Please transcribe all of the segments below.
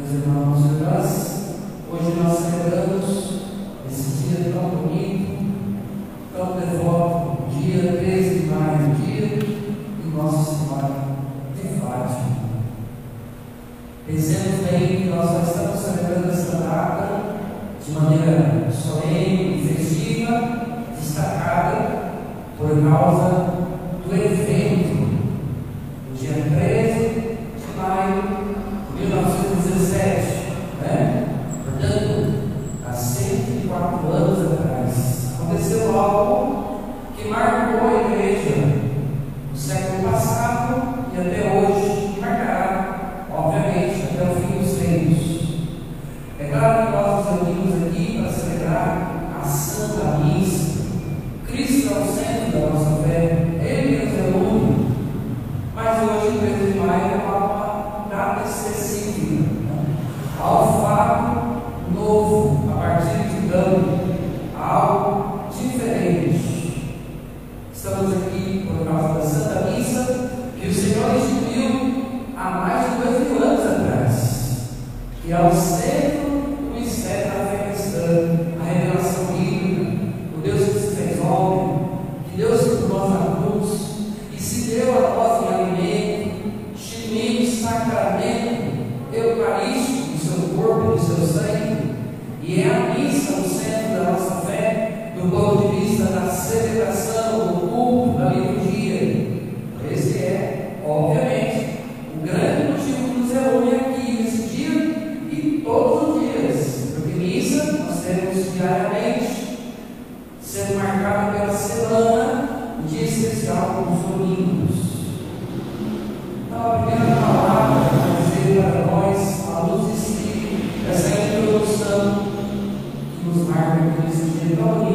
Meus irmãos e irmãs, hoje nós celebramos esse dia tão bonito, tão devoto, dia 13 de maio, dia de Nossa Senhora de Fátima. Pensemos bem que nós estamos celebrando esta data de maneira solene, festiva, destacada, por causa marcada pela semana de especial com os domingos. Então, a primeira palavra para dizer para nós, à luz de si, essa introdução que nos marca nesse dia tão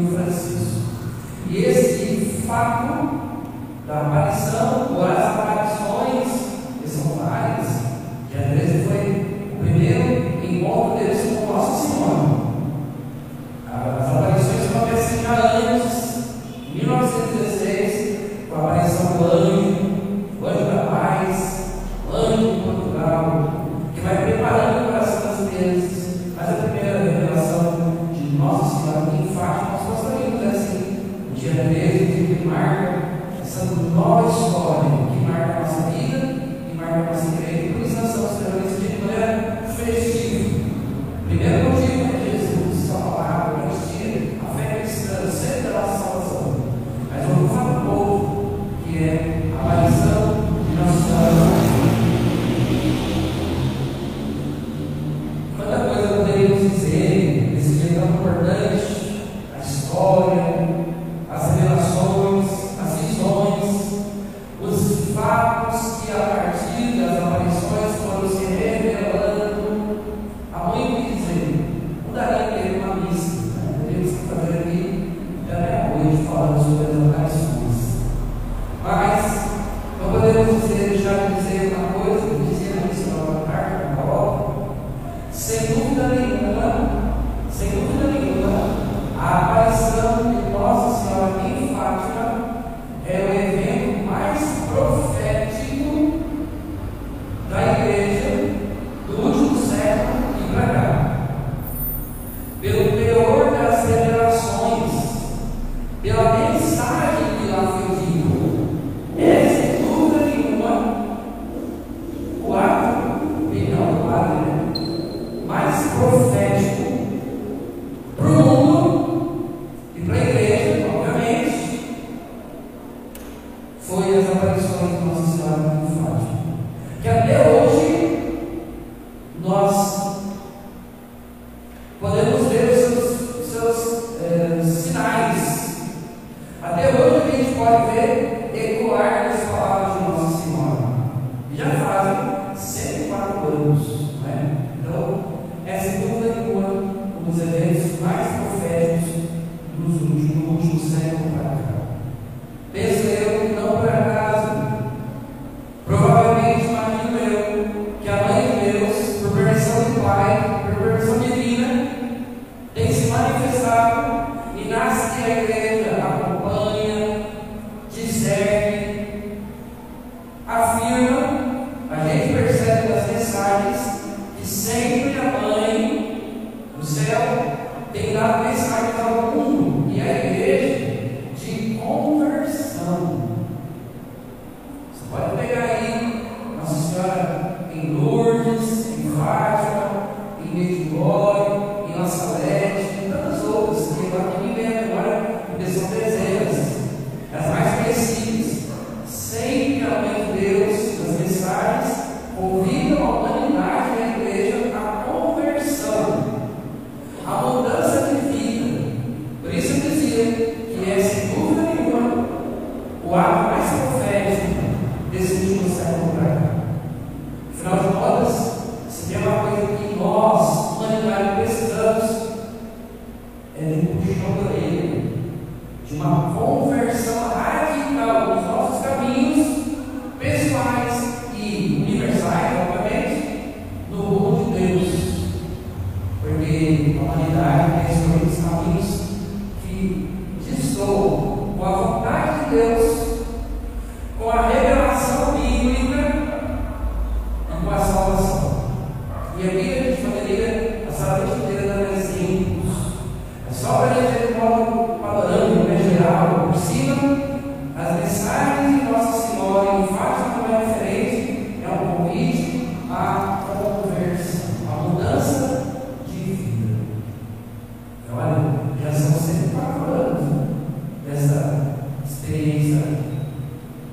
no Francisco. aparição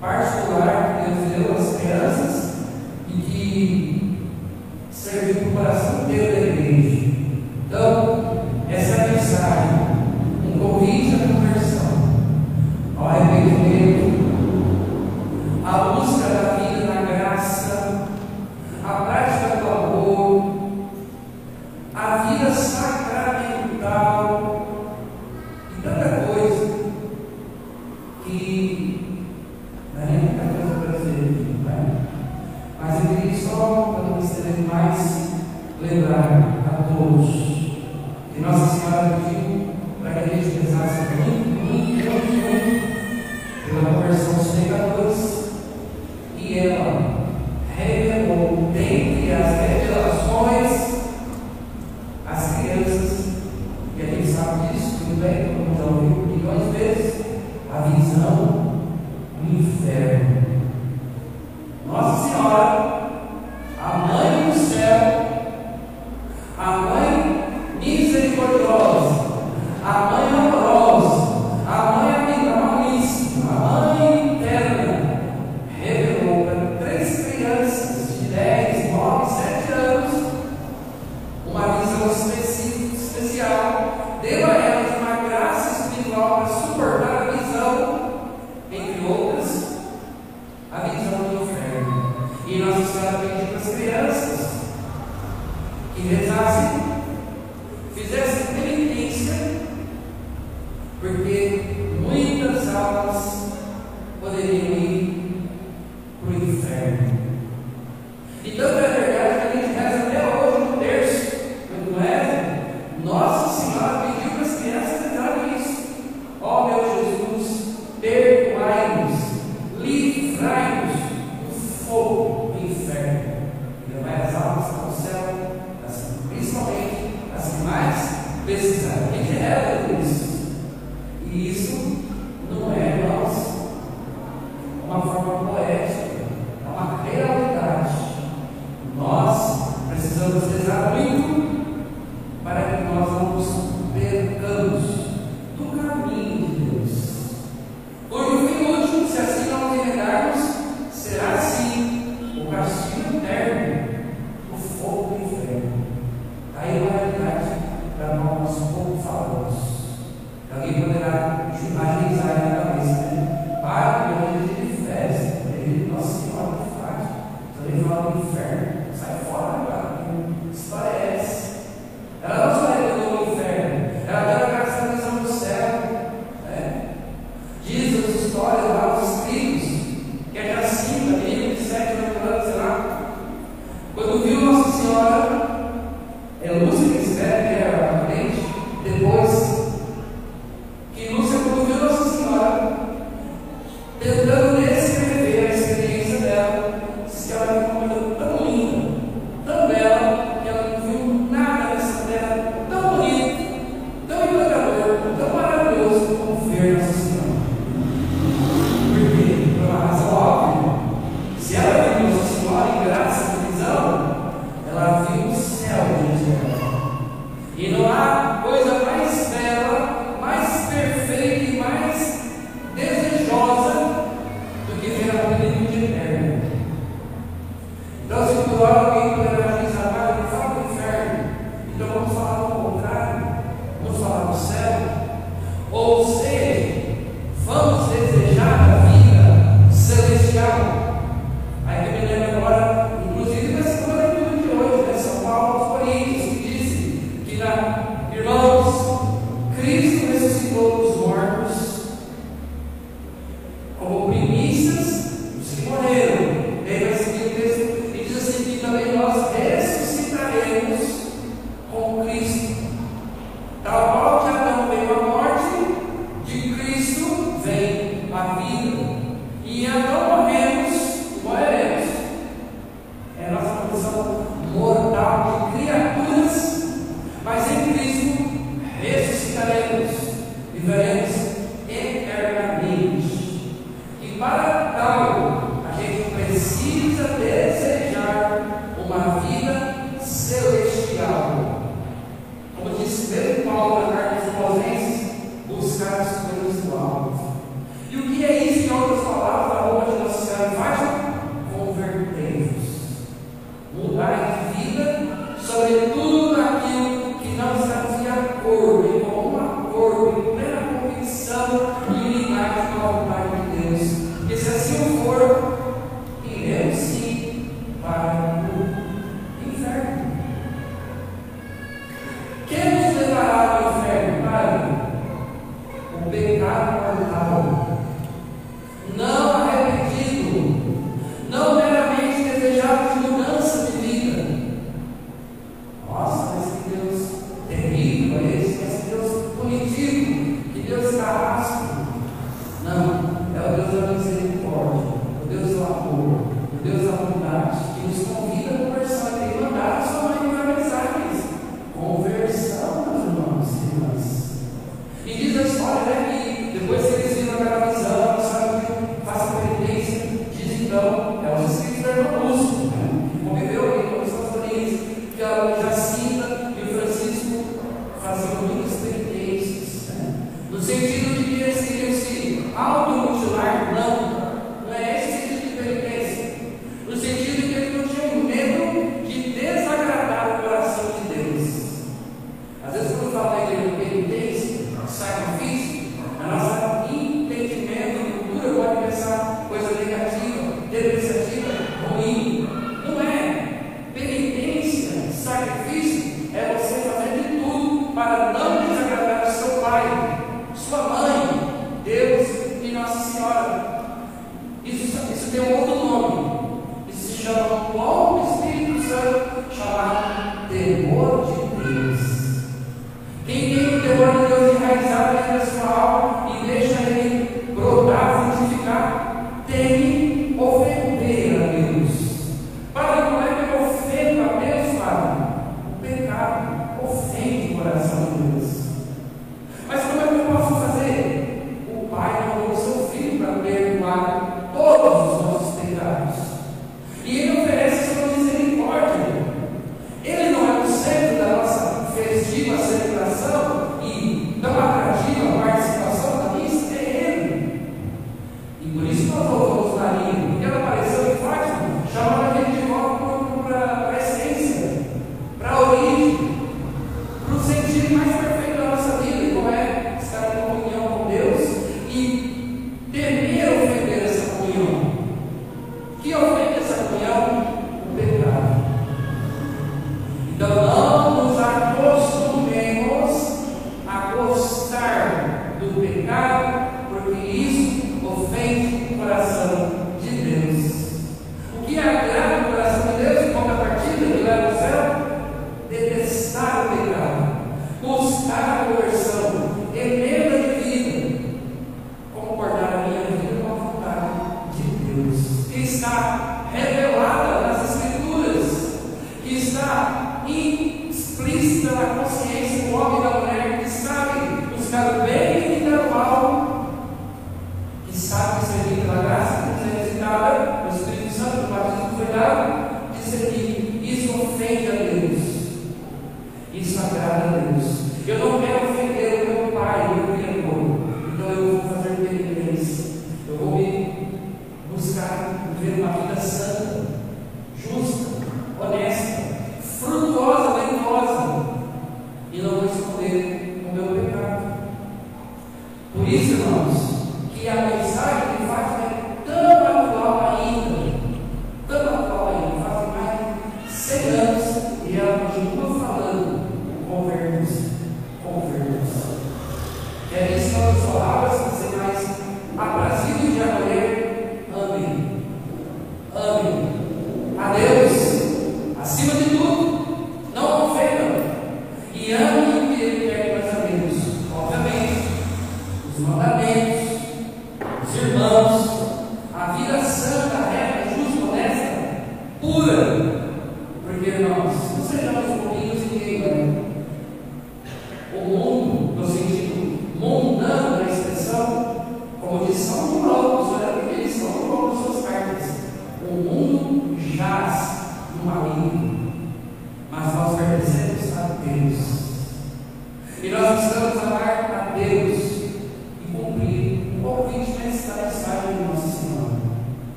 particular que Deus deu às crianças e que serviu para o coração inteiro da igreja. Então, these ao inferno. estaremos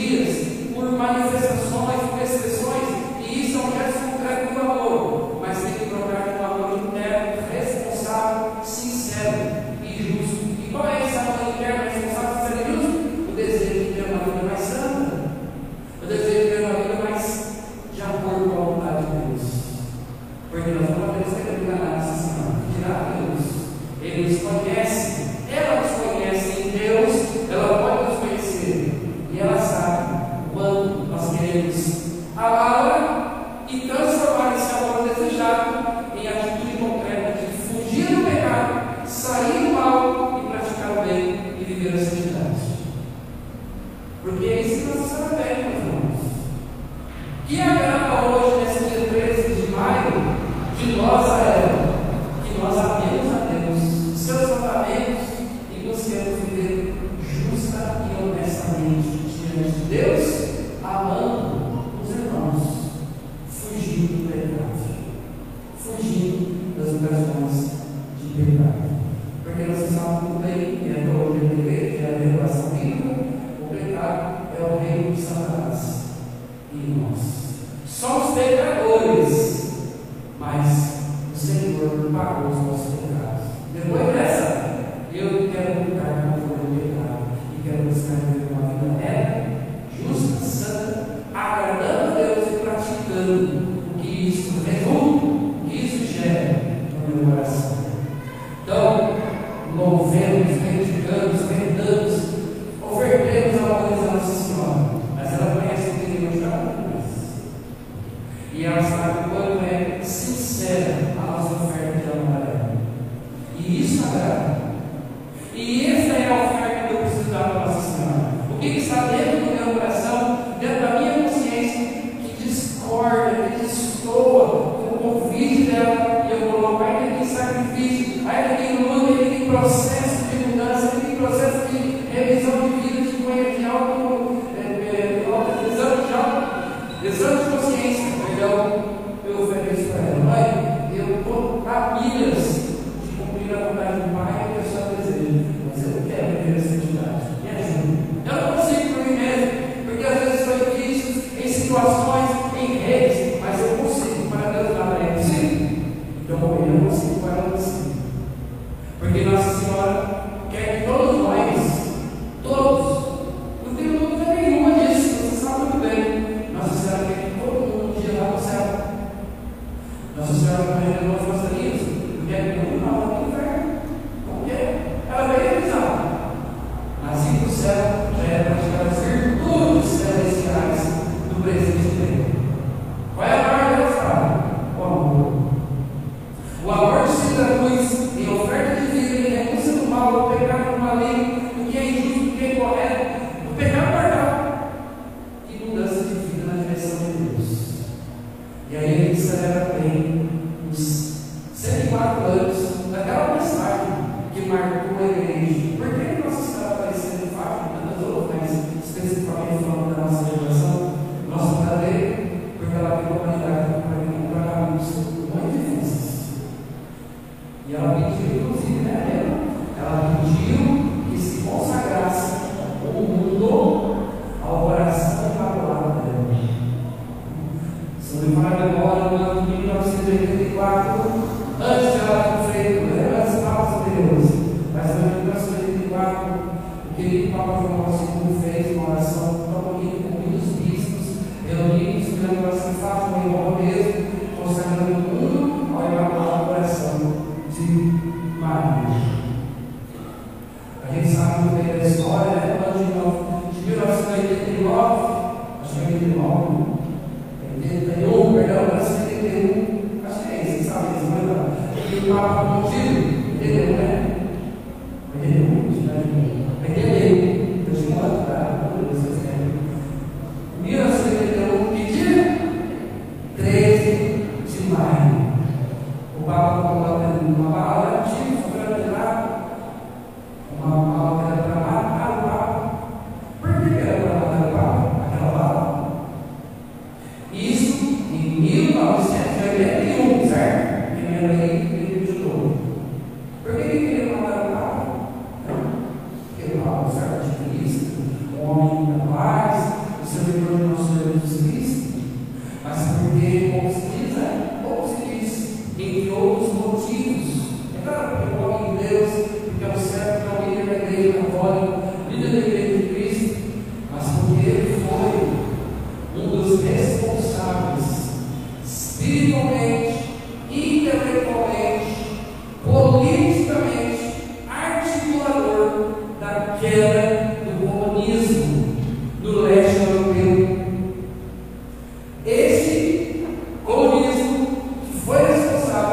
dias, por manifestações, por expressões, e isso é um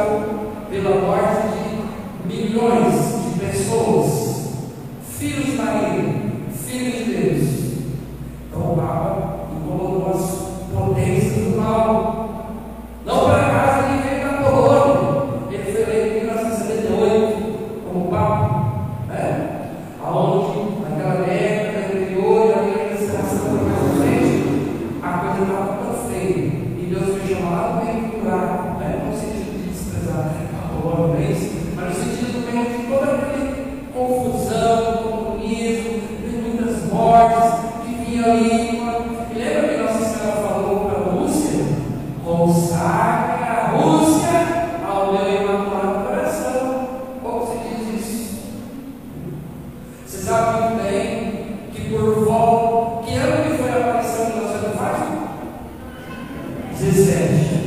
responsável pela morte de milhões de pessoas, filhos de Maria, filhos de Deus. 17.